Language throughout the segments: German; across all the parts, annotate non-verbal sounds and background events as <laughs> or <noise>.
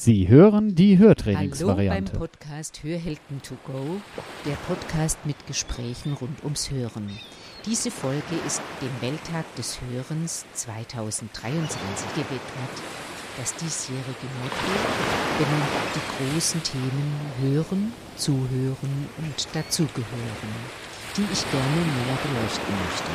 Sie hören die Hörtrainingsvariante. Hallo beim Podcast Hörhelden to go, der Podcast mit Gesprächen rund ums Hören. Diese Folge ist dem Welttag des Hörens 2023 gewidmet. Das diesjährige Motto benennt die großen Themen Hören, Zuhören und Dazugehören, die ich gerne näher beleuchten möchte.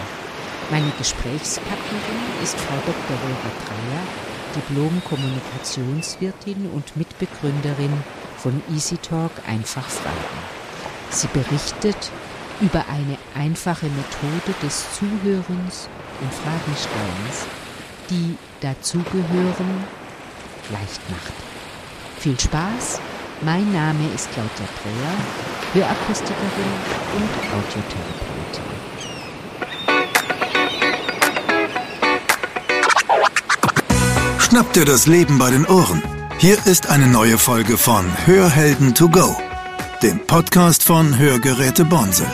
Meine Gesprächspartnerin ist Frau Dr. Vera Dreyer, Diplom-Kommunikationswirtin und Mitbegründerin von EasyTalk Einfach Fragen. Sie berichtet über eine einfache Methode des Zuhörens und Fragenstellens, die dazugehören leicht macht. Viel Spaß! Mein Name ist Claudia Dreher, Hörakustikerin und Audiotherapeutin. Schnapp dir das Leben bei den Ohren. Hier ist eine neue Folge von Hörhelden to go, dem Podcast von Hörgeräte Bonsel.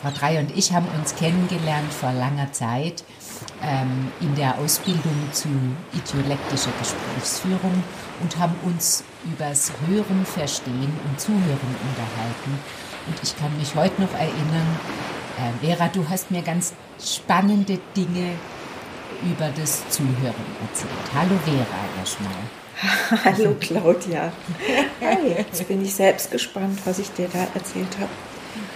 Frau Drei und ich haben uns kennengelernt vor langer Zeit ähm, in der Ausbildung zu idiolektischer Gesprächsführung und haben uns übers Hören, Verstehen und Zuhören unterhalten. Und ich kann mich heute noch erinnern, äh, Vera, du hast mir ganz spannende Dinge über das Zuhören erzählt. Hallo Vera erstmal. <laughs> Hallo Claudia. Hey, jetzt bin ich selbst gespannt, was ich dir da erzählt habe.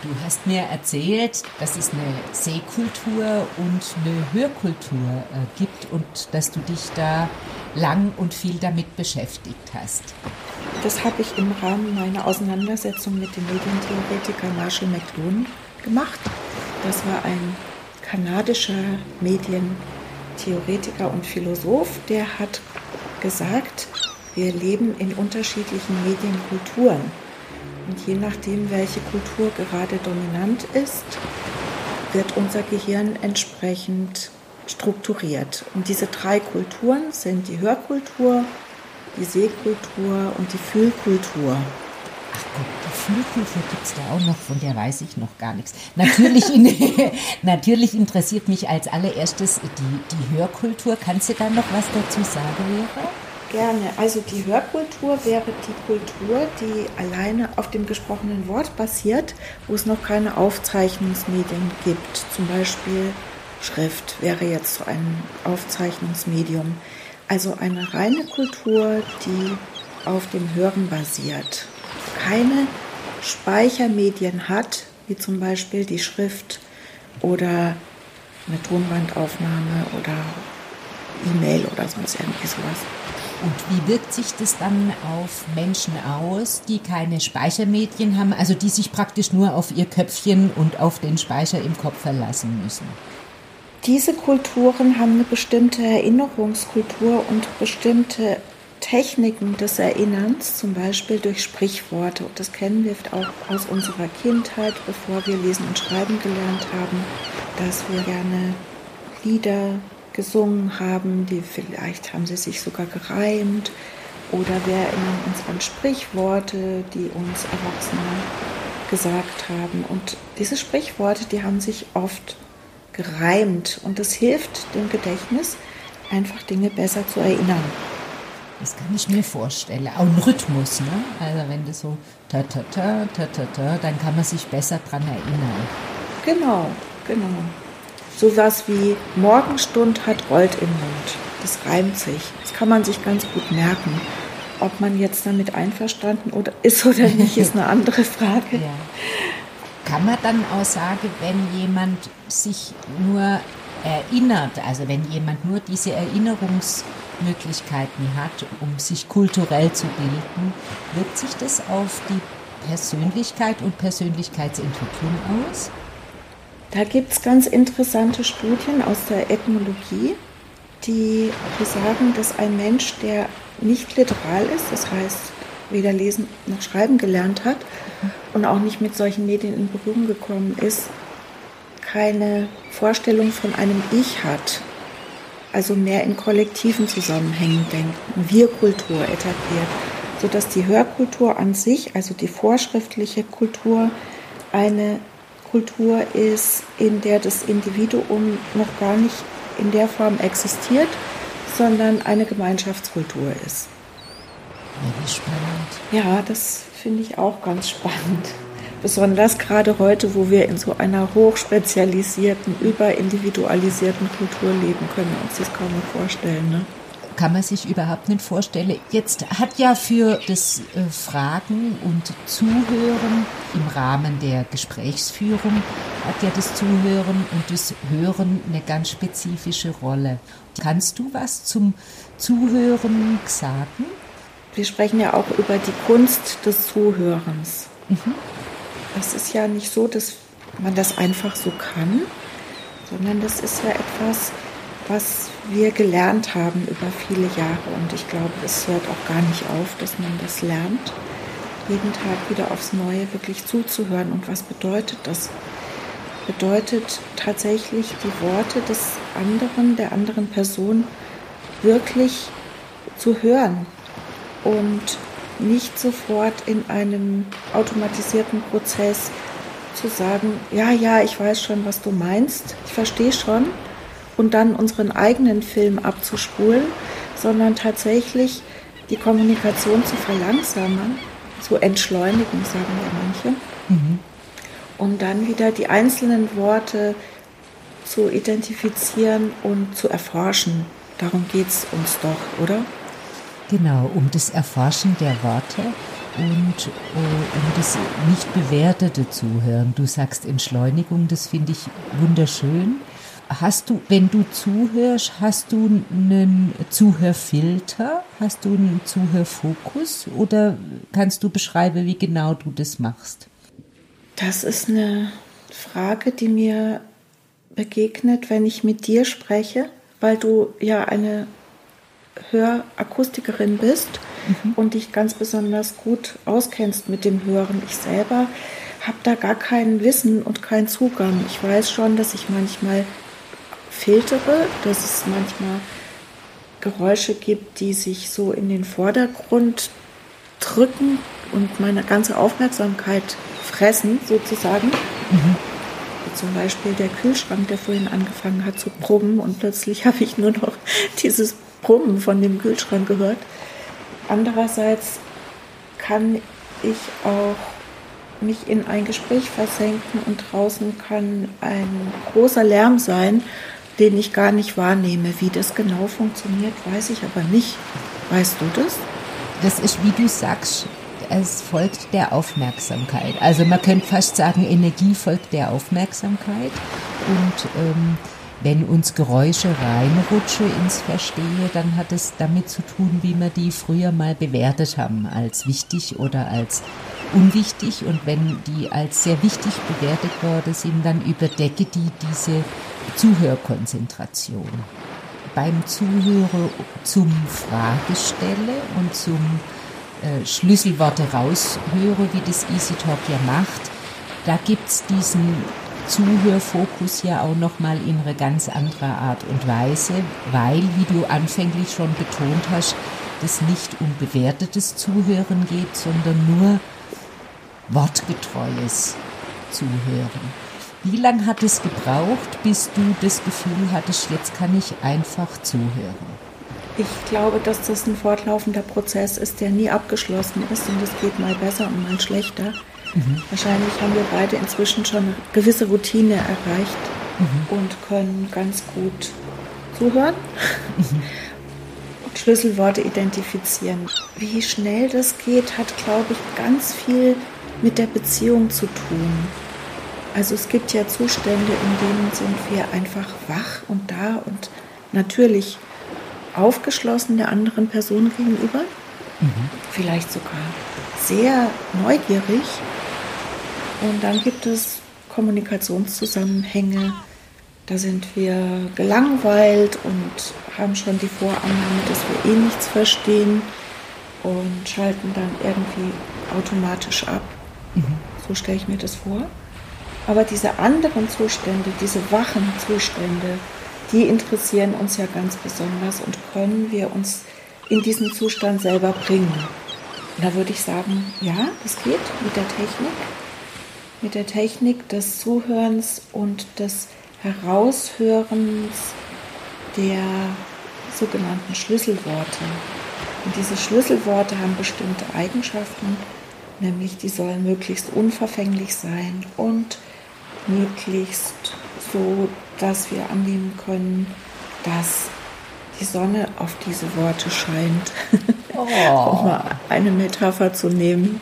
Du hast mir erzählt, dass es eine Sehkultur und eine Hörkultur äh, gibt und dass du dich da lang und viel damit beschäftigt hast. Das habe ich im Rahmen meiner Auseinandersetzung mit dem Medientheoretiker Marshall McLuhan gemacht. Das war ein kanadischer Medientheoretiker und Philosoph, der hat gesagt, wir leben in unterschiedlichen Medienkulturen. Und je nachdem, welche Kultur gerade dominant ist, wird unser Gehirn entsprechend strukturiert. Und diese drei Kulturen sind die Hörkultur, die Sehkultur und die Fühlkultur. Ach Gott, die Füllkultur gibt es da auch noch, von der weiß ich noch gar nichts. Natürlich, in, <laughs> natürlich interessiert mich als allererstes die, die Hörkultur. Kannst du da noch was dazu sagen, Vera? Gerne. Also die Hörkultur wäre die Kultur, die alleine auf dem gesprochenen Wort basiert, wo es noch keine Aufzeichnungsmedien gibt. Zum Beispiel Schrift wäre jetzt so ein Aufzeichnungsmedium. Also eine reine Kultur, die auf dem Hören basiert keine Speichermedien hat, wie zum Beispiel die Schrift oder eine Tonbandaufnahme oder E-Mail oder sonst irgendwie sowas. Und wie wirkt sich das dann auf Menschen aus, die keine Speichermedien haben, also die sich praktisch nur auf ihr Köpfchen und auf den Speicher im Kopf verlassen müssen? Diese Kulturen haben eine bestimmte Erinnerungskultur und bestimmte Techniken des Erinnerns, zum Beispiel durch Sprichworte. Und das kennen wir auch aus unserer Kindheit, bevor wir lesen und schreiben gelernt haben, dass wir gerne Lieder gesungen haben, die vielleicht haben sie sich sogar gereimt. Oder wir erinnern uns an Sprichworte, die uns Erwachsene gesagt haben. Und diese Sprichworte, die haben sich oft gereimt. Und das hilft dem Gedächtnis, einfach Dinge besser zu erinnern. Das kann ich mir vorstellen. Auch ein Rhythmus, ne? Also wenn das so ta ta ta ta ta ta, dann kann man sich besser dran erinnern. Genau, genau. So was wie Morgenstund hat rollt im Mund. Das reimt sich. Das kann man sich ganz gut merken. Ob man jetzt damit einverstanden oder <laughs> ist oder nicht, ist eine andere Frage. Ja. Kann man dann auch sagen, wenn jemand sich nur erinnert, also wenn jemand nur diese Erinnerungsmöglichkeiten hat, um sich kulturell zu bilden, wirkt sich das auf die Persönlichkeit und Persönlichkeitsentwicklung aus? Da gibt es ganz interessante Studien aus der Ethnologie, die besagen, dass ein Mensch, der nicht literal ist, das heißt weder lesen noch schreiben gelernt hat und auch nicht mit solchen Medien in Berührung gekommen ist, keine Vorstellung von einem Ich hat, also mehr in kollektiven Zusammenhängen denken, Wir-Kultur etabliert, sodass die Hörkultur an sich, also die vorschriftliche Kultur, eine Kultur ist, in der das Individuum noch gar nicht in der Form existiert, sondern eine Gemeinschaftskultur ist. Ja, das finde ich auch ganz spannend. Besonders gerade heute, wo wir in so einer hochspezialisierten, überindividualisierten Kultur leben, können wir uns das kaum mehr vorstellen. Ne? kann man sich überhaupt nicht vorstellen. Jetzt hat ja für das äh, Fragen und Zuhören im Rahmen der Gesprächsführung hat ja das Zuhören und das Hören eine ganz spezifische Rolle. Kannst du was zum Zuhören sagen? Wir sprechen ja auch über die Kunst des Zuhörens. Mhm. Es ist ja nicht so, dass man das einfach so kann, sondern das ist ja etwas, was wir gelernt haben über viele Jahre. Und ich glaube, es hört auch gar nicht auf, dass man das lernt, jeden Tag wieder aufs Neue wirklich zuzuhören. Und was bedeutet das? Bedeutet tatsächlich die Worte des anderen, der anderen Person wirklich zu hören und nicht sofort in einem automatisierten Prozess zu sagen, ja, ja, ich weiß schon, was du meinst, ich verstehe schon, und dann unseren eigenen Film abzuspulen, sondern tatsächlich die Kommunikation zu verlangsamen, zu entschleunigen, sagen ja manche, mhm. um dann wieder die einzelnen Worte zu identifizieren und zu erforschen. Darum geht es uns doch, oder? Genau, um das Erforschen der Worte und uh, um das nicht bewertete Zuhören. Du sagst Entschleunigung, das finde ich wunderschön. Hast du, wenn du zuhörst, hast du einen Zuhörfilter? Hast du einen Zuhörfokus? Oder kannst du beschreiben, wie genau du das machst? Das ist eine Frage, die mir begegnet, wenn ich mit dir spreche, weil du ja eine Hörakustikerin bist mhm. und dich ganz besonders gut auskennst mit dem Hören. Ich selber habe da gar kein Wissen und keinen Zugang. Ich weiß schon, dass ich manchmal filtere, dass es manchmal Geräusche gibt, die sich so in den Vordergrund drücken und meine ganze Aufmerksamkeit fressen, sozusagen. Mhm. Zum Beispiel der Kühlschrank, der vorhin angefangen hat zu brummen und plötzlich <laughs> habe ich nur noch dieses Brummen von dem Kühlschrank gehört. Andererseits kann ich auch mich in ein Gespräch versenken und draußen kann ein großer Lärm sein den ich gar nicht wahrnehme. Wie das genau funktioniert, weiß ich aber nicht. Weißt du das? Das ist, wie du sagst, es folgt der Aufmerksamkeit. Also man könnte fast sagen, Energie folgt der Aufmerksamkeit. Und ähm, wenn uns Geräusche reinrutschen ins Verstehe, dann hat es damit zu tun, wie wir die früher mal bewertet haben, als wichtig oder als unwichtig. Und wenn die als sehr wichtig bewertet worden sind, dann überdecke die diese Zuhörkonzentration. Beim Zuhören zum Fragestelle und zum äh, Schlüsselworte raushören, wie das EasyTalk ja macht, da gibt es diesen Zuhörfokus ja auch nochmal in eine ganz andere Art und Weise, weil, wie du anfänglich schon betont hast, das nicht um bewertetes Zuhören geht, sondern nur wortgetreues Zuhören. Wie lange hat es gebraucht, bis du das Gefühl hattest, jetzt kann ich einfach zuhören? Ich glaube, dass das ein fortlaufender Prozess ist, der nie abgeschlossen ist und es geht mal besser und mal schlechter. Mhm. Wahrscheinlich haben wir beide inzwischen schon eine gewisse Routine erreicht mhm. und können ganz gut zuhören mhm. und Schlüsselworte identifizieren. Wie schnell das geht, hat, glaube ich, ganz viel mit der Beziehung zu tun. Also es gibt ja Zustände, in denen sind wir einfach wach und da und natürlich aufgeschlossen der anderen Person gegenüber, mhm. vielleicht sogar sehr neugierig. Und dann gibt es Kommunikationszusammenhänge, da sind wir gelangweilt und haben schon die Vorannahme, dass wir eh nichts verstehen und schalten dann irgendwie automatisch ab. Mhm. So stelle ich mir das vor. Aber diese anderen Zustände, diese wachen Zustände, die interessieren uns ja ganz besonders und können wir uns in diesen Zustand selber bringen. Und da würde ich sagen, ja, das geht mit der Technik, mit der Technik des Zuhörens und des Heraushörens der sogenannten Schlüsselworte. Und diese Schlüsselworte haben bestimmte Eigenschaften, nämlich die sollen möglichst unverfänglich sein und möglichst so, dass wir annehmen können, dass die Sonne auf diese Worte scheint. Oh. <laughs> um mal eine Metapher zu nehmen.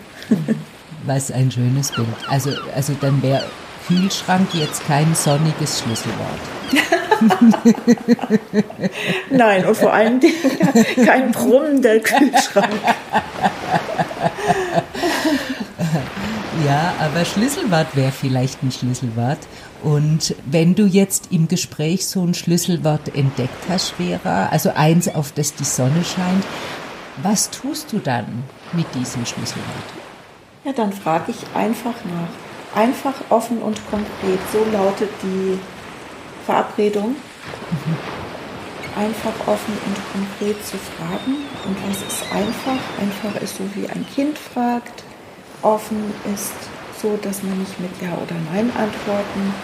Was ein schönes Bild. Also, also dann wäre Kühlschrank jetzt kein sonniges Schlüsselwort. <laughs> Nein, und vor allen Dingen <laughs> kein brummender Kühlschrank. Ja, aber Schlüsselwort wäre vielleicht ein Schlüsselwort. Und wenn du jetzt im Gespräch so ein Schlüsselwort entdeckt hast, Vera, also eins, auf das die Sonne scheint, was tust du dann mit diesem Schlüsselwort? Ja, dann frage ich einfach nach. Einfach, offen und konkret. So lautet die Verabredung. Mhm. Einfach, offen und konkret zu fragen. Und was ist einfach? Einfach ist so, wie ein Kind fragt. Offen ist so, dass man nicht mit Ja oder Nein antworten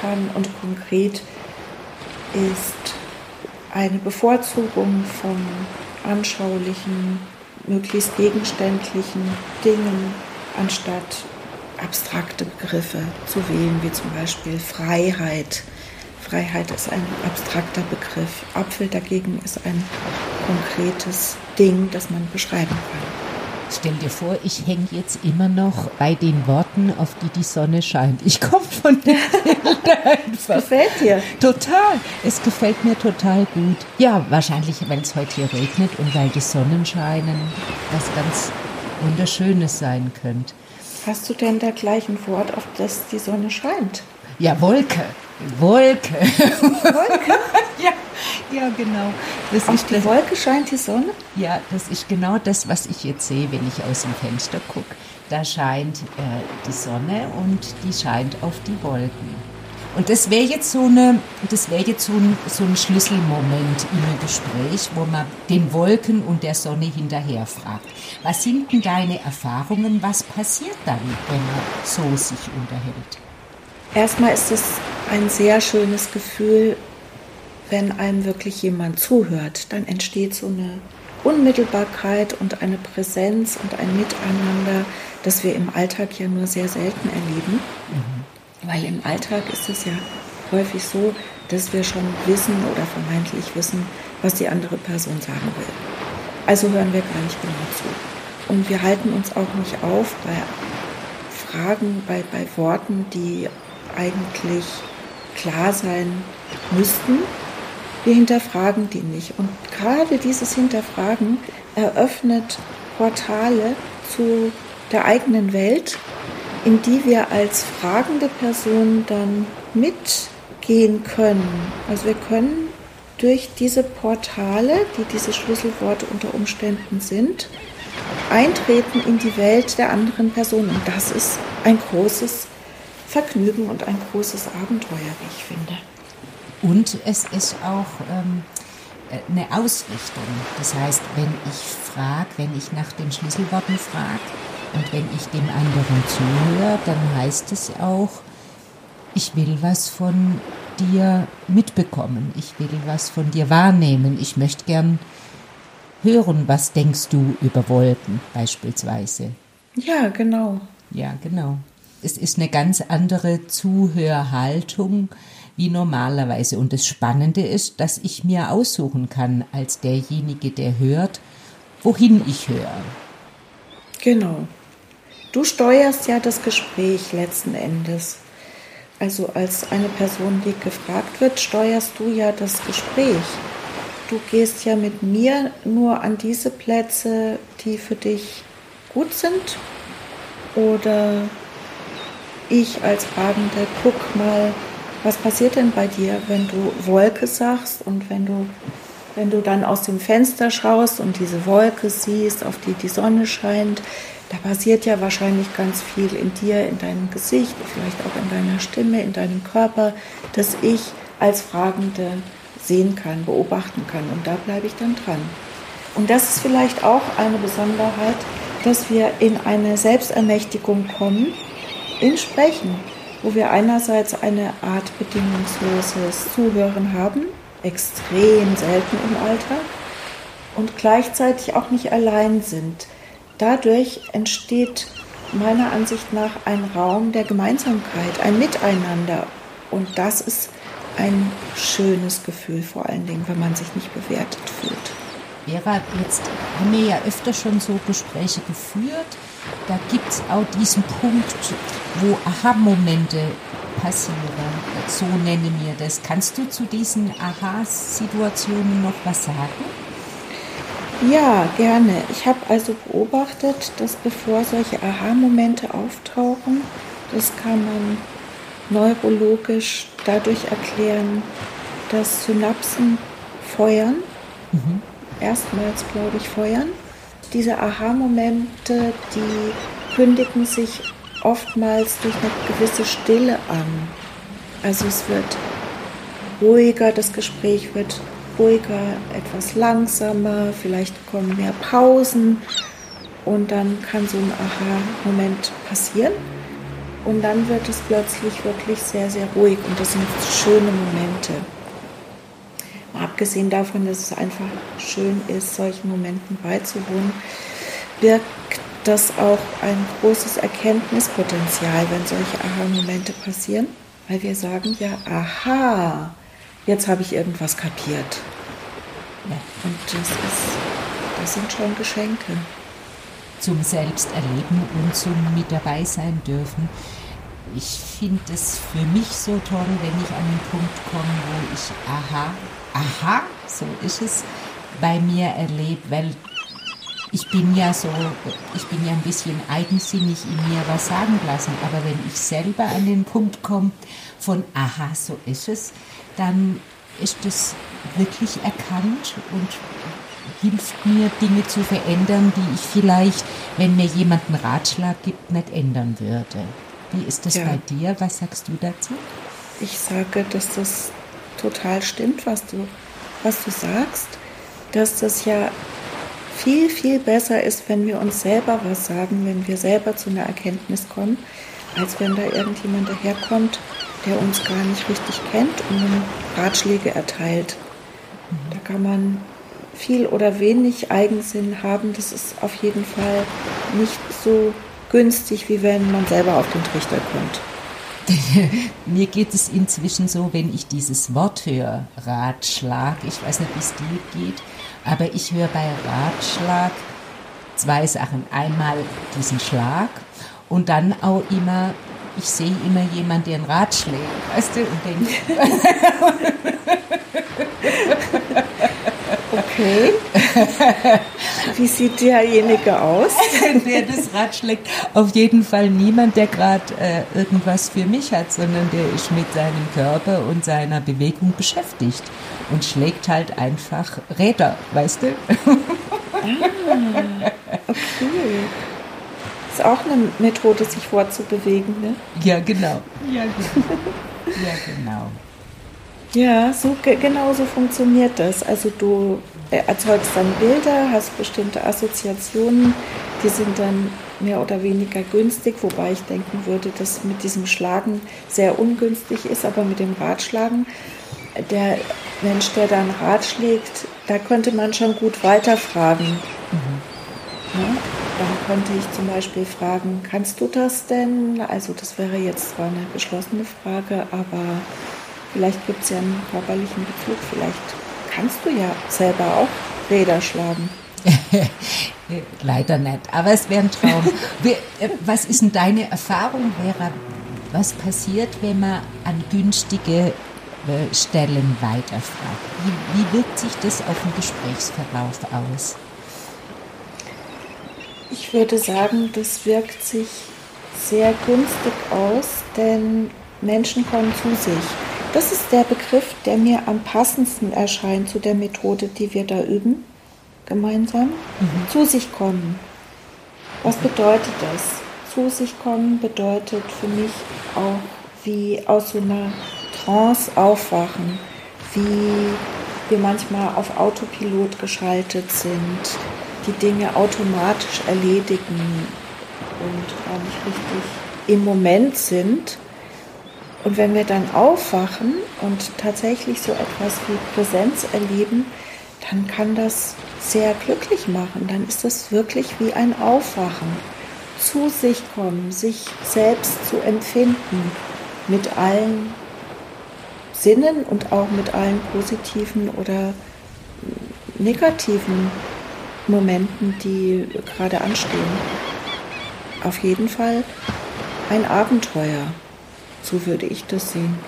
kann. Und konkret ist eine Bevorzugung von anschaulichen, möglichst gegenständlichen Dingen anstatt abstrakte Begriffe zu wählen, wie zum Beispiel Freiheit. Freiheit ist ein abstrakter Begriff. Apfel dagegen ist ein konkretes Ding, das man beschreiben kann. Stell dir vor, ich hänge jetzt immer noch bei den Worten, auf die die Sonne scheint. Ich komme von der <laughs> Bilder einfach. Gefällt dir? Total. Es gefällt mir total gut. Ja, wahrscheinlich, weil es heute hier regnet und weil die Sonnenscheinen was ganz Wunderschönes sein könnte. Hast du denn da gleich ein Wort, auf das die Sonne scheint? Ja, Wolke. Wolke. Wolke? <laughs> ja, ja, genau. Das Auf die das, Wolke scheint die Sonne? Ja, das ist genau das, was ich jetzt sehe, wenn ich aus dem Fenster gucke. Da scheint äh, die Sonne und die scheint auf die Wolken. Und das wäre jetzt so eine, das wäre jetzt so ein, so ein Schlüsselmoment im Gespräch, wo man den Wolken und der Sonne hinterher fragt. Was sind denn deine Erfahrungen? Was passiert dann, wenn man so sich unterhält? Erstmal ist es ein sehr schönes Gefühl, wenn einem wirklich jemand zuhört. Dann entsteht so eine Unmittelbarkeit und eine Präsenz und ein Miteinander, das wir im Alltag ja nur sehr selten erleben. Mhm. Weil im Alltag ist es ja häufig so, dass wir schon wissen oder vermeintlich wissen, was die andere Person sagen will. Also hören wir gar nicht genau zu. Und wir halten uns auch nicht auf bei Fragen, bei, bei Worten, die eigentlich klar sein müssten. Wir hinterfragen die nicht. Und gerade dieses Hinterfragen eröffnet Portale zu der eigenen Welt, in die wir als fragende Person dann mitgehen können. Also wir können durch diese Portale, die diese Schlüsselworte unter Umständen sind, eintreten in die Welt der anderen Person. Und das ist ein großes Vergnügen und ein großes Abenteuer, wie ich finde. Und es ist auch ähm, eine Ausrichtung. Das heißt, wenn ich frage, wenn ich nach den Schlüsselworten frage und wenn ich dem anderen zuhöre, dann heißt es auch, ich will was von dir mitbekommen, ich will was von dir wahrnehmen, ich möchte gern hören, was denkst du über Wolken beispielsweise. Ja, genau. Ja, genau es ist eine ganz andere Zuhörhaltung wie normalerweise. Und das Spannende ist, dass ich mir aussuchen kann, als derjenige, der hört, wohin ich höre. Genau. Du steuerst ja das Gespräch letzten Endes. Also als eine Person, die gefragt wird, steuerst du ja das Gespräch. Du gehst ja mit mir nur an diese Plätze, die für dich gut sind oder ich als Fragende guck mal, was passiert denn bei dir, wenn du Wolke sagst und wenn du, wenn du dann aus dem Fenster schaust und diese Wolke siehst, auf die die Sonne scheint, da passiert ja wahrscheinlich ganz viel in dir, in deinem Gesicht, vielleicht auch in deiner Stimme, in deinem Körper, dass ich als Fragende sehen kann, beobachten kann. Und da bleibe ich dann dran. Und das ist vielleicht auch eine Besonderheit, dass wir in eine Selbstermächtigung kommen, in Sprechen, wo wir einerseits eine Art bedingungsloses Zuhören haben extrem selten im Alltag und gleichzeitig auch nicht allein sind. Dadurch entsteht meiner Ansicht nach ein Raum der Gemeinsamkeit, ein Miteinander. Und das ist ein schönes Gefühl, vor allen Dingen, wenn man sich nicht bewertet fühlt. Vera, jetzt haben wir ja öfter schon so Gespräche geführt. Da gibt es auch diesen Punkt, wo Aha-Momente passieren. So nenne mir das. Kannst du zu diesen Aha-Situationen noch was sagen? Ja, gerne. Ich habe also beobachtet, dass bevor solche Aha-Momente auftauchen, das kann man neurologisch dadurch erklären, dass Synapsen feuern. Mhm. Erstmals, glaube ich, feuern. Diese Aha-Momente, die kündigen sich oftmals durch eine gewisse Stille an. Also es wird ruhiger, das Gespräch wird ruhiger, etwas langsamer, vielleicht kommen mehr Pausen und dann kann so ein Aha-Moment passieren. Und dann wird es plötzlich wirklich sehr, sehr ruhig und das sind schöne Momente. Mal abgesehen davon, dass es einfach schön ist, solchen Momenten beizuwohnen, birgt das auch ein großes Erkenntnispotenzial, wenn solche Aha-Momente passieren, weil wir sagen ja, aha, jetzt habe ich irgendwas kapiert. Und das, ist, das sind schon Geschenke. Zum Selbsterleben und zum mit dabei sein dürfen. Ich finde es für mich so toll, wenn ich an den Punkt komme, wo ich aha, aha, so ist es, bei mir erlebe, weil ich bin ja so, ich bin ja ein bisschen eigensinnig in mir was sagen lassen, aber wenn ich selber an den Punkt komme von, aha, so ist es, dann ist es wirklich erkannt und hilft mir, Dinge zu verändern, die ich vielleicht, wenn mir jemand einen Ratschlag gibt, nicht ändern würde. Wie ist das ja. bei dir? Was sagst du dazu? Ich sage, dass das total stimmt, was du, was du sagst, dass das ja viel, viel besser ist, wenn wir uns selber was sagen, wenn wir selber zu einer Erkenntnis kommen, als wenn da irgendjemand daherkommt, der uns gar nicht richtig kennt und Ratschläge erteilt. Da kann man viel oder wenig Eigensinn haben. Das ist auf jeden Fall nicht so günstig, wie wenn man selber auf den Trichter kommt. <laughs> Mir geht es inzwischen so, wenn ich dieses Wort höre, Ratschlag, ich weiß nicht, wie es dir geht, aber ich höre bei Ratschlag zwei Sachen. Einmal diesen Schlag und dann auch immer, ich sehe immer jemanden, der einen Rat schlägt, weißt du, und denke. <laughs> okay. Wie sieht derjenige aus? <laughs> der das Rad schlägt. Auf jeden Fall niemand, der gerade äh, irgendwas für mich hat, sondern der ist mit seinem Körper und seiner Bewegung beschäftigt und schlägt halt einfach Räder, weißt du? ah, okay. Ist auch eine Methode, sich fortzubewegen, ne? Ja, genau. Ja, genau. ja, genau. Ja, so, genau so funktioniert das. Also du äh, erzeugst dann Bilder, hast bestimmte Assoziationen, die sind dann mehr oder weniger günstig, wobei ich denken würde, dass mit diesem Schlagen sehr ungünstig ist, aber mit dem Ratschlagen, der Mensch, der dann Rat schlägt, da könnte man schon gut weiterfragen. Mhm. Ja? Dann könnte ich zum Beispiel fragen, kannst du das denn? Also das wäre jetzt zwar eine geschlossene Frage, aber Vielleicht gibt es ja einen körperlichen Bezug. Vielleicht kannst du ja selber auch Räder schlagen. <laughs> Leider nicht, aber es wäre ein Traum. Äh, was ist denn deine Erfahrung, Vera? Was passiert, wenn man an günstige äh, Stellen weiterfragt? Wie, wie wirkt sich das auf den Gesprächsverlauf aus? Ich würde sagen, das wirkt sich sehr günstig aus, denn Menschen kommen zu sich. Das ist der Begriff, der mir am passendsten erscheint zu der Methode, die wir da üben, gemeinsam. Mhm. Zu sich kommen. Was bedeutet das? Zu sich kommen bedeutet für mich auch wie aus so einer Trance aufwachen, wie wir manchmal auf Autopilot geschaltet sind, die Dinge automatisch erledigen und gar nicht richtig im Moment sind Und wenn wir dann aufwachen und tatsächlich so etwas wie Präsenz erleben, dann kann das sehr glücklich machen. Dann ist das wirklich wie ein Aufwachen. Zu sich kommen, sich selbst zu empfinden mit allen Sinnen und auch mit allen positiven oder negativen Momenten, die gerade anstehen. Auf jeden Fall ein Abenteuer. So würde ich das sehen.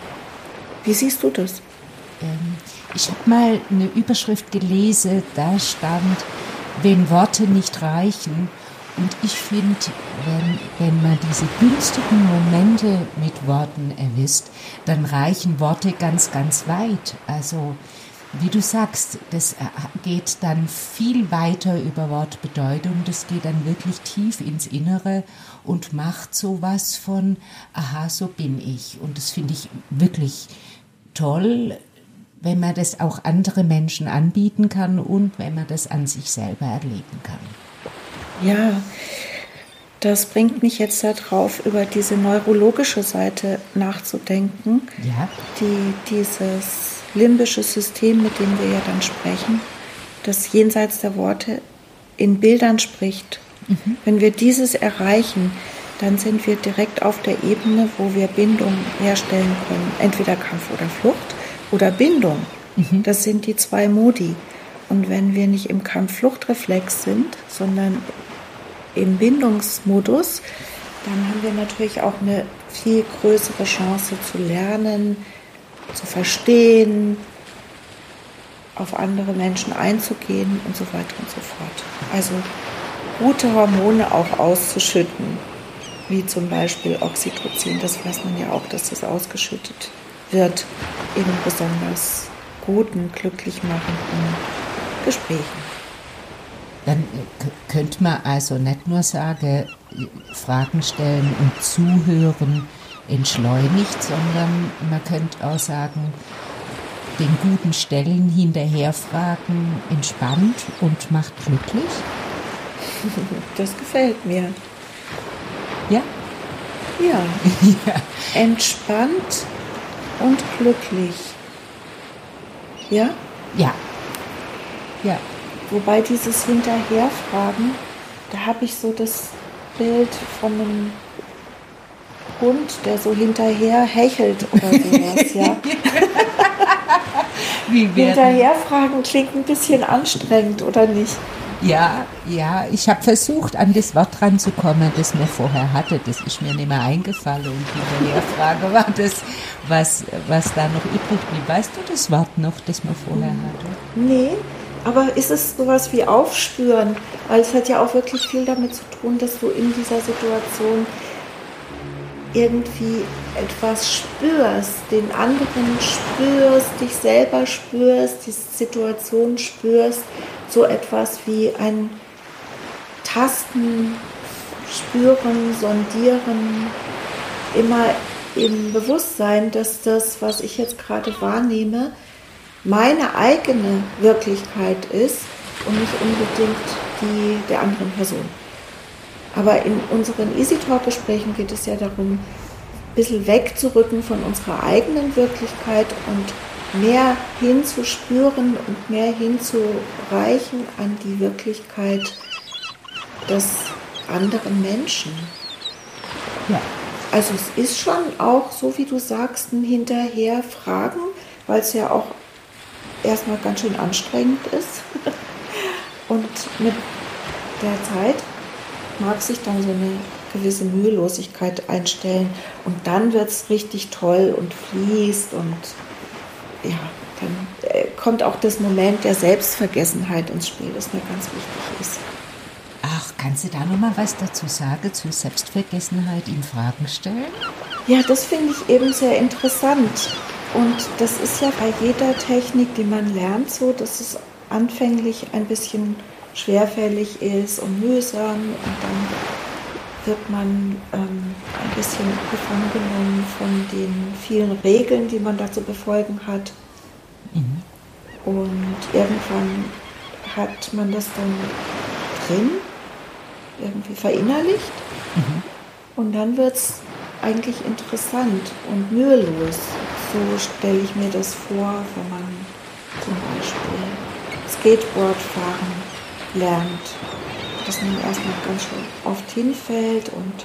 Wie siehst du das? Ähm, ich habe mal eine Überschrift gelesen, da stand, wenn Worte nicht reichen. Und ich finde, wenn, wenn man diese günstigen Momente mit Worten erwischt, dann reichen Worte ganz, ganz weit. Also, wie du sagst, das äh, geht dann viel weiter über Wortbedeutung, das geht dann wirklich tief ins Innere und macht sowas von, aha, so bin ich. Und das finde ich wirklich toll, wenn man das auch andere Menschen anbieten kann und wenn man das an sich selber erleben kann. Ja, das bringt mich jetzt darauf, über diese neurologische Seite nachzudenken, ja. die dieses limbische System, mit dem wir ja dann sprechen, das jenseits der Worte in Bildern spricht. Mhm. Wenn wir dieses erreichen, dann sind wir direkt auf der Ebene, wo wir Bindung herstellen können, entweder Kampf oder Flucht oder Bindung. Mhm. Das sind die zwei Modi. Und wenn wir nicht im Kampf-Flucht-Reflex sind, sondern im Bindungsmodus, dann haben wir natürlich auch eine viel größere Chance zu lernen, zu verstehen, auf andere Menschen einzugehen und so weiter und so fort. Also gute Hormone auch auszuschütten, wie zum Beispiel Oxytocin, das weiß man ja auch, dass das ausgeschüttet wird in besonders guten, glücklich machenden Gesprächen. Dann könnte man also nicht nur sagen, Fragen stellen und zuhören entschleunigt, sondern man könnte auch sagen, den guten Stellen hinterherfragen entspannt und macht glücklich. Das gefällt mir. Ja? Ja. <laughs> ja. Entspannt und glücklich. Ja? Ja. Ja. Wobei dieses Hinterherfragen, da habe ich so das Bild von einem Hund, der so hinterher hechelt oder sowas, ja. <laughs> Hinterherfragen klingt ein bisschen anstrengend, oder nicht? Ja, ja, ich habe versucht, an das Wort ranzukommen, das mir vorher hatte. Das ist mir nicht mehr eingefallen. Und Hinterherfrage war das, was, was da noch übrig blieb. Weißt du das Wort noch, das man vorher hatte? Nee, aber ist es sowas wie Aufspüren? Weil es hat ja auch wirklich viel damit zu tun, dass du in dieser Situation irgendwie etwas spürst, den anderen spürst, dich selber spürst, die Situation spürst, so etwas wie ein Tasten, Spüren, Sondieren, immer im Bewusstsein, dass das, was ich jetzt gerade wahrnehme, meine eigene Wirklichkeit ist und nicht unbedingt die der anderen Person. Aber in unseren Easy Talk Gesprächen geht es ja darum, ein bisschen wegzurücken von unserer eigenen Wirklichkeit und mehr hinzuspüren und mehr hinzureichen an die Wirklichkeit des anderen Menschen. Ja. Also es ist schon auch, so wie du sagst, ein Hinterherfragen, weil es ja auch erstmal ganz schön anstrengend ist. <laughs> Und mit der Zeit mag sich dann so eine gewisse Mühelosigkeit einstellen und dann wird es richtig toll und fließt und ja, dann äh, kommt auch das Moment der Selbstvergessenheit ins Spiel, das mir ganz wichtig ist. Ach, kannst du da noch mal was dazu sagen zur Selbstvergessenheit in Fragen stellen? Ja, das finde ich eben sehr interessant. Und das ist ja bei jeder Technik, die man lernt, so, dass es anfänglich ein bisschen schwerfällig ist und mühsam und dann wird man ähm, ein bisschen gefangen genommen von den vielen Regeln, die man da zu befolgen hat. Mhm. Und irgendwann hat man das dann drin, irgendwie verinnerlicht. Mhm. Und dann wird es eigentlich interessant und mühelos. So stelle ich mir das vor, wenn man zum Beispiel Skateboard fahren lernt, dass man erstmal ganz schön oft hinfällt und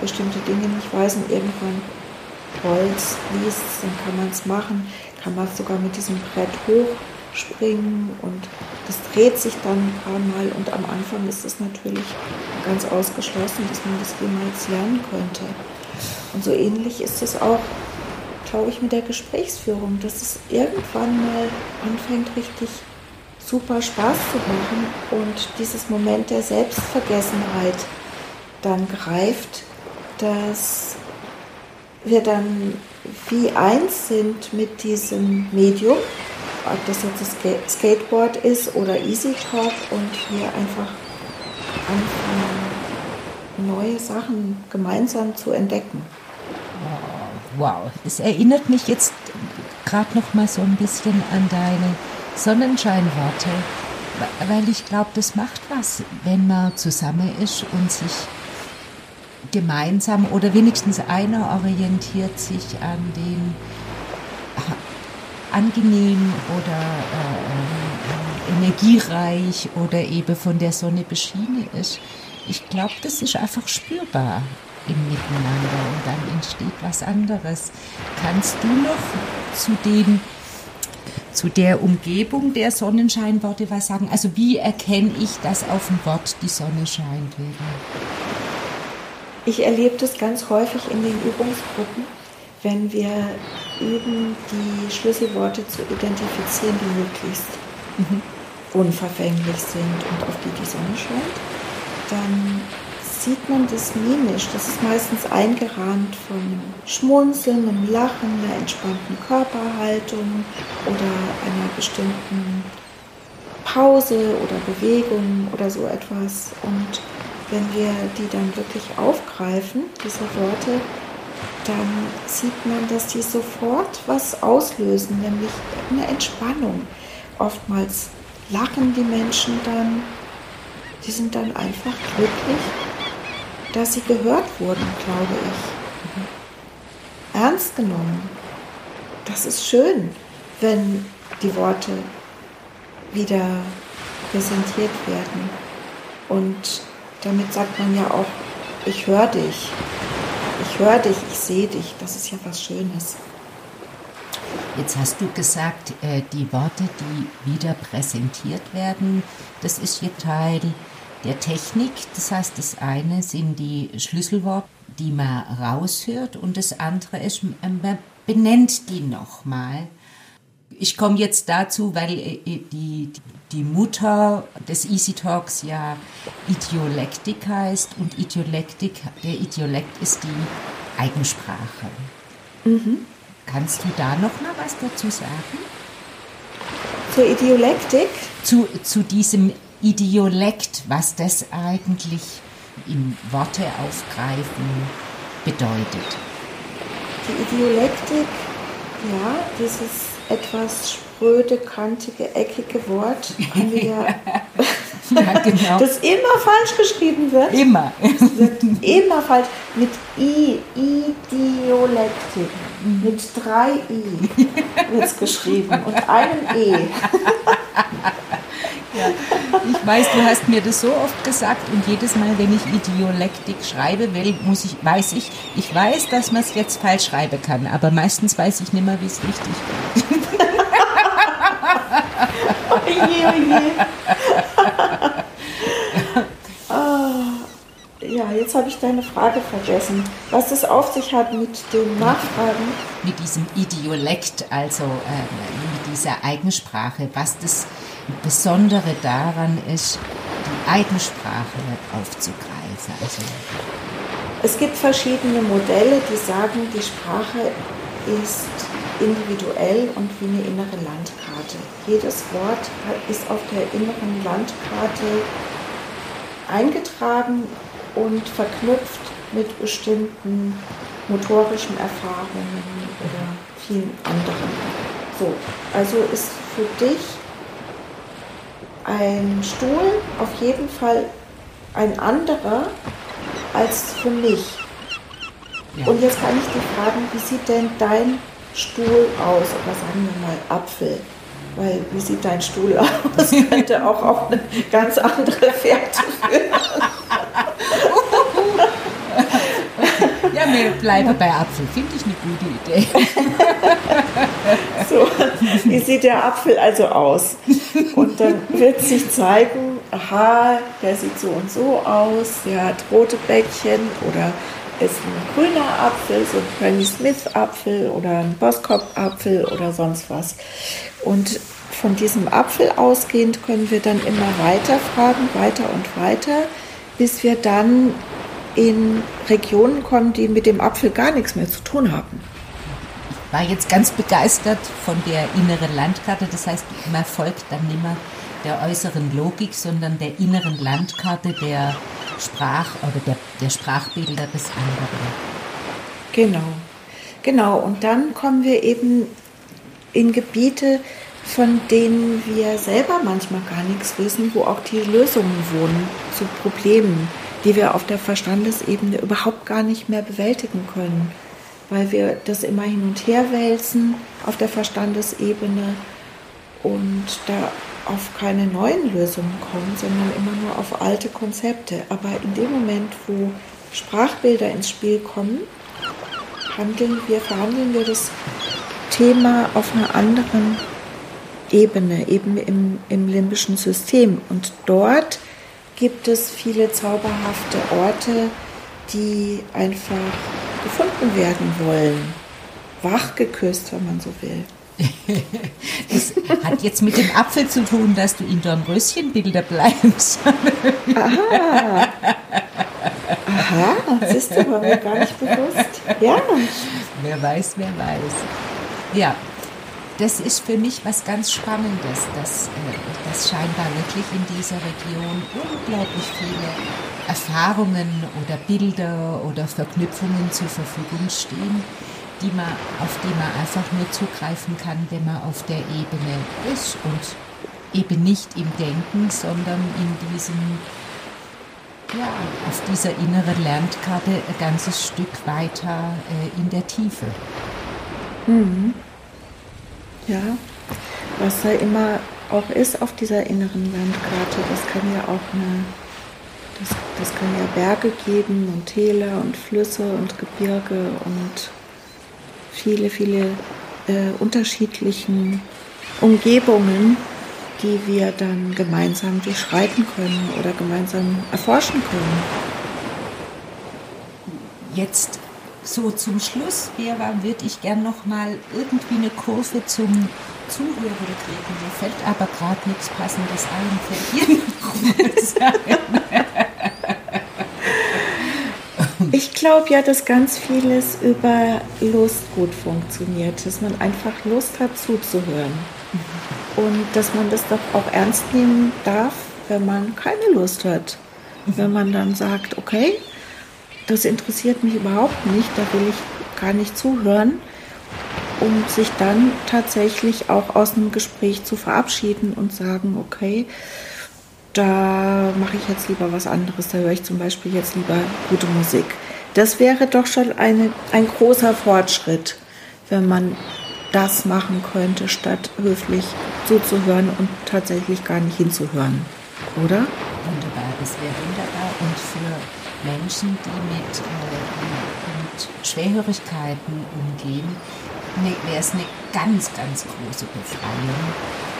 bestimmte Dinge nicht weiß und irgendwann Holz liest, dann kann man es machen, kann man sogar mit diesem Brett hochspringen und das dreht sich dann ein paar Mal und am Anfang ist es natürlich ganz ausgeschlossen, dass man das jemals lernen könnte. Und so ähnlich ist es auch, glaube ich, mit der Gesprächsführung, dass es irgendwann mal anfängt, richtig super Spaß zu machen und dieses Moment der Selbstvergessenheit dann greift, dass wir dann wie eins sind mit diesem Medium, ob das jetzt das Skateboard ist oder Easy Talk und wir einfach anfangen, neue Sachen gemeinsam zu entdecken. Wow, es erinnert mich jetzt gerade noch mal so ein bisschen an deine Sonnenscheinworte, weil ich glaube, das macht was, wenn man zusammen ist und sich gemeinsam oder wenigstens einer orientiert sich an den angenehm oder äh, energiereich oder eben von der Sonne beschienen ist. Ich glaube, das ist einfach spürbar im Miteinander und dann entsteht was anderes. Kannst du noch zu den zu der Umgebung der Sonnenscheinworte was sagen? Also wie erkenne ich, dass auf dem Wort die Sonne scheint? Ich erlebe das ganz häufig in den Übungsgruppen, wenn wir üben, die Schlüsselworte zu identifizieren, die möglichst mhm. unverfänglich sind und auf die die Sonne scheint, dann sieht man das mimisch. Das ist meistens eingerahmt von einem Schmunzeln, einem Lachen, einer entspannten Körperhaltung oder einer bestimmten Pause oder Bewegung oder so etwas. Und wenn wir die dann wirklich aufgreifen, diese Worte, dann sieht man, dass die sofort was auslösen, nämlich eine Entspannung. Oftmals lachen die Menschen dann, die sind dann einfach glücklich dass sie gehört wurden, glaube ich. Ernst genommen. Das ist schön, wenn die Worte wieder präsentiert werden. Und damit sagt man ja auch, ich höre dich, ich höre dich, ich sehe dich. Das ist ja was Schönes. Jetzt hast du gesagt, äh, die Worte, die wieder präsentiert werden, das ist hier Teil der Technik. Das heißt, das eine sind die Schlüsselworte, die man raushört und das andere ist, man benennt die nochmal. Ich komme jetzt dazu, weil äh, äh, die, die Mutter des Easy Talks ja Idiolektik heißt und Idiolektik, der Idiolekt ist die Eigensprache. Mhm. Kannst du da noch mal was dazu sagen? Zur Idiolektik? Zu, zu diesem Idiolekt, was das eigentlich in Worte aufgreifen bedeutet. Die Idiolektik, ja, dieses etwas spröde, kantige, eckige Wort, haben wir ja, <laughs> genau. das immer falsch geschrieben wird. Immer. wird immer falsch. Mit I, Idiolektik. Mit drei I wird es geschrieben und einem E. <laughs> Ja. Ich weiß, du hast mir das so oft gesagt und jedes Mal, wenn ich Idiolektik schreibe, will, muss ich, weiß ich, ich weiß, dass man es jetzt falsch schreiben kann, aber meistens weiß ich nicht mehr, wie es richtig ist. oje, oje. oh, ja, jetzt habe ich deine Frage vergessen. Was es auf sich hat mit dem Nachfragen? Mit diesem Idiolekt, also äh, mit dieser Eigensprache, was das Besondere daran ist, die Eigensprache aufzugreifen. Also es gibt verschiedene Modelle, die sagen, die Sprache ist individuell und wie eine innere Landkarte. Jedes Wort ist auf der inneren Landkarte eingetragen und verknüpft mit bestimmten motorischen Erfahrungen oder vielen anderen. So, also ist für dich ein Stuhl auf jeden Fall ein anderer als für mich. Ja. Und jetzt kann ich dich fragen, wie sieht denn dein Stuhl aus? Oder sagen wir mal Apfel. Weil wie sieht dein Stuhl aus? Könnte auch auf eine ganz andere Fährte führen. Ja, wir bleiben bei Apfel. Finde ich eine gute Idee. <laughs> So, wie sieht der Apfel also aus? Und dann wird sich zeigen, aha, der sieht so und so aus, der hat rote Bäckchen oder ist ein grüner Apfel, so ein Granny Smith Apfel oder ein Boskop Apfel oder sonst was. Und von diesem Apfel ausgehend können wir dann immer weiter fragen, weiter und weiter, bis wir dann in Regionen kommen, die mit dem Apfel gar nichts mehr zu tun haben. War jetzt ganz begeistert von der inneren Landkarte. Das heißt, man folgt dann nicht mehr der äußeren Logik, sondern der inneren Landkarte der Sprach- oder der, der Sprachbilder des anderen. Genau, genau. Und dann kommen wir eben in Gebiete, von denen wir selber manchmal gar nichts wissen, wo auch die Lösungen wohnen zu Problemen, die wir auf der Verstandesebene überhaupt gar nicht mehr bewältigen können, weil wir das immer hin und her wälzen auf der Verstandesebene und da auf keine neuen Lösungen kommen, sondern immer nur auf alte Konzepte. Aber in dem Moment, wo Sprachbilder ins Spiel kommen, handeln wir, verhandeln wir das Thema auf einer anderen Ebene, eben im, im limbischen System. Und dort gibt es viele zauberhafte Orte, die einfach gefunden werden wollen. Wachgeküsst, wenn man so will. <laughs> Das hat jetzt mit dem Apfel zu tun, dass du in Dornröschenbilder bleibst. Aha. Aha, das ist aber mir gar nicht bewusst. Ja. Wer weiß, wer weiß. Ja, das ist für mich was ganz Spannendes, dass, äh, dass scheinbar wirklich in dieser Region unglaublich viele Erfahrungen oder Bilder oder Verknüpfungen zur Verfügung stehen, die man, auf die man einfach nur zugreifen kann, wenn man auf der Ebene ist und eben nicht im Denken, sondern in diesem, ja, auf dieser inneren Lernkarte ein ganzes Stück weiter äh, in der Tiefe. Mhm. Ja, was da immer auch ist auf dieser inneren Landkarte, das kann ja auch eine, das kann ja Berge geben und Täler und Flüsse und Gebirge und viele, viele äh, unterschiedlichen Umgebungen, die wir dann gemeinsam durchschreiten können oder gemeinsam erforschen können. Jetzt so zum Schluss, Vera, würde ich gern noch mal irgendwie eine Kurve zum Zuhören kriegen. Mir fällt aber gerade nichts Passendes ein. Fällt dir <laughs> <laughs> glaube ja, dass ganz vieles über Lust gut funktioniert, dass man einfach Lust hat zuzuhören und dass man das doch auch ernst nehmen darf, wenn man keine Lust hat. Wenn man dann sagt, okay, das interessiert mich überhaupt nicht, da will ich gar nicht zuhören, um sich dann tatsächlich auch aus einem Gespräch zu verabschieden und sagen, okay, da mache ich jetzt lieber was anderes, da höre ich zum Beispiel jetzt lieber gute Musik. Das wäre doch schon eine, ein großer Fortschritt, wenn man das machen könnte, statt höflich zuzuhören und tatsächlich gar nicht hinzuhören. Oder? Wunderbar, das wäre wunderbar. Und für Menschen, die mit, äh, mit Schwerhörigkeiten umgehen, ne, wäre es eine ganz, ganz große Befreiung,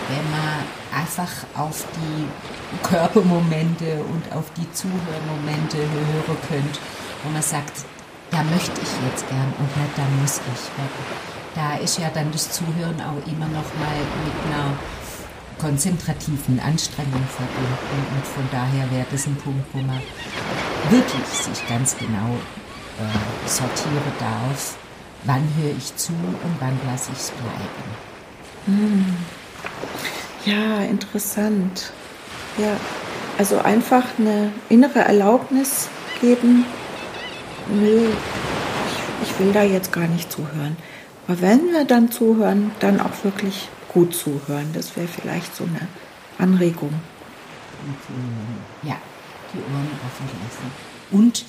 wenn man einfach auf die Körpermomente und auf die Zuhörmomente hören könnte, wo man sagt, da möchte ich jetzt gern und nicht, da muss ich. Da ist ja dann das Zuhören auch immer noch mal mit einer konzentrativen Anstrengung verbunden und von daher wäre das ein Punkt, wo man wirklich sich ganz genau äh, sortieren darf, wann höre ich zu und wann lasse ich es bleiben. Hm. Ja, interessant. Ja, also einfach eine innere Erlaubnis geben, nö, ich, ich will da jetzt gar nicht zuhören. Aber wenn wir dann zuhören, dann auch wirklich gut zuhören. Das wäre vielleicht so eine Anregung. Ja, die Ohren offen lassen. Und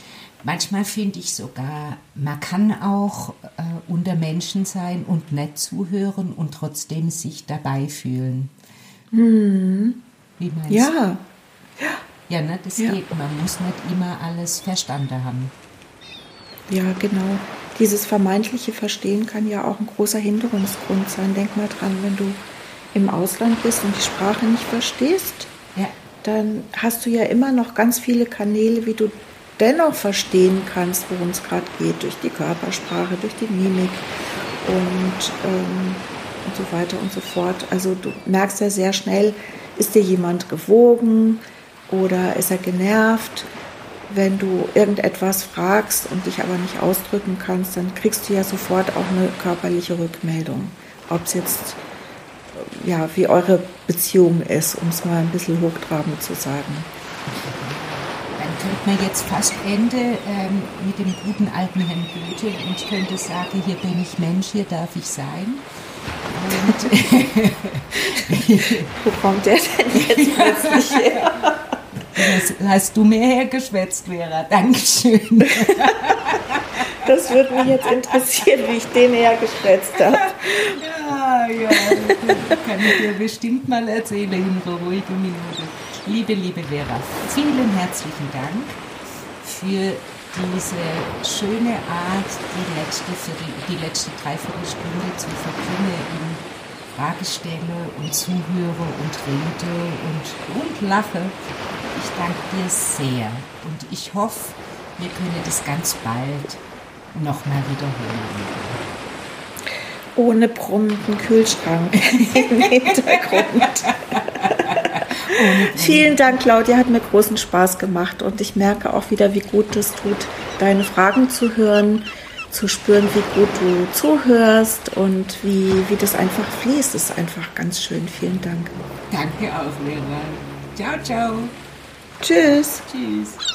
Manchmal finde ich sogar, man kann auch äh, unter Menschen sein und nett zuhören und trotzdem sich dabei fühlen. Hm. Wie meinst ja. du? Ja, ne, das ja. geht. Man muss nicht immer alles verstanden haben. Ja, genau. Dieses vermeintliche Verstehen kann ja auch ein großer Hinderungsgrund sein. Denk mal dran, wenn du im Ausland bist und die Sprache nicht verstehst, ja. dann hast du ja immer noch ganz viele Kanäle, wie du dennoch verstehen kannst, worum es gerade geht, durch die Körpersprache, durch die Mimik und, ähm, und so weiter und so fort. Also du merkst ja sehr schnell, ist dir jemand gewogen oder ist er genervt? Wenn du irgendetwas fragst und dich aber nicht ausdrücken kannst, dann kriegst du ja sofort auch eine körperliche Rückmeldung. Ob es jetzt, ja, wie eure Beziehung ist, um es mal ein bisschen hochtrabend zu sagen könnte man jetzt fast Ende ähm, mit dem guten alten Herrn Goethe und könnte sagen, hier bin ich Mensch, hier darf ich sein. Und <laughs> Wo kommt der denn jetzt plötzlich her? <laughs> Das hast du mir hergeschwätzt, Vera. Dankeschön. Das würde mich jetzt interessieren, wie ich den hergeschwätzt habe. Ja, ja, das kann ich dir bestimmt mal erzählen in einer ruhigen Minute. Liebe, liebe Vera, vielen herzlichen Dank für diese schöne Art, die letzte, die, die letzte Dreiviertelstunde zu verbringen in Fragestelle und zuhöre und rede und, und lache. Ich danke dir sehr und ich hoffe, wir können das ganz bald nochmal wiederholen. Ohne brummenden Kühlschrank <laughs> im Hintergrund. Vielen Dank, Claudia, hat mir großen Spaß gemacht und ich merke auch wieder, wie gut es tut, deine Fragen zu hören, zu spüren, wie gut du zuhörst und wie, wie das einfach fließt. Ist einfach ganz schön. Vielen Dank. Danke auch, Lehrer. Ciao, ciao. Tschüss. Tschüss.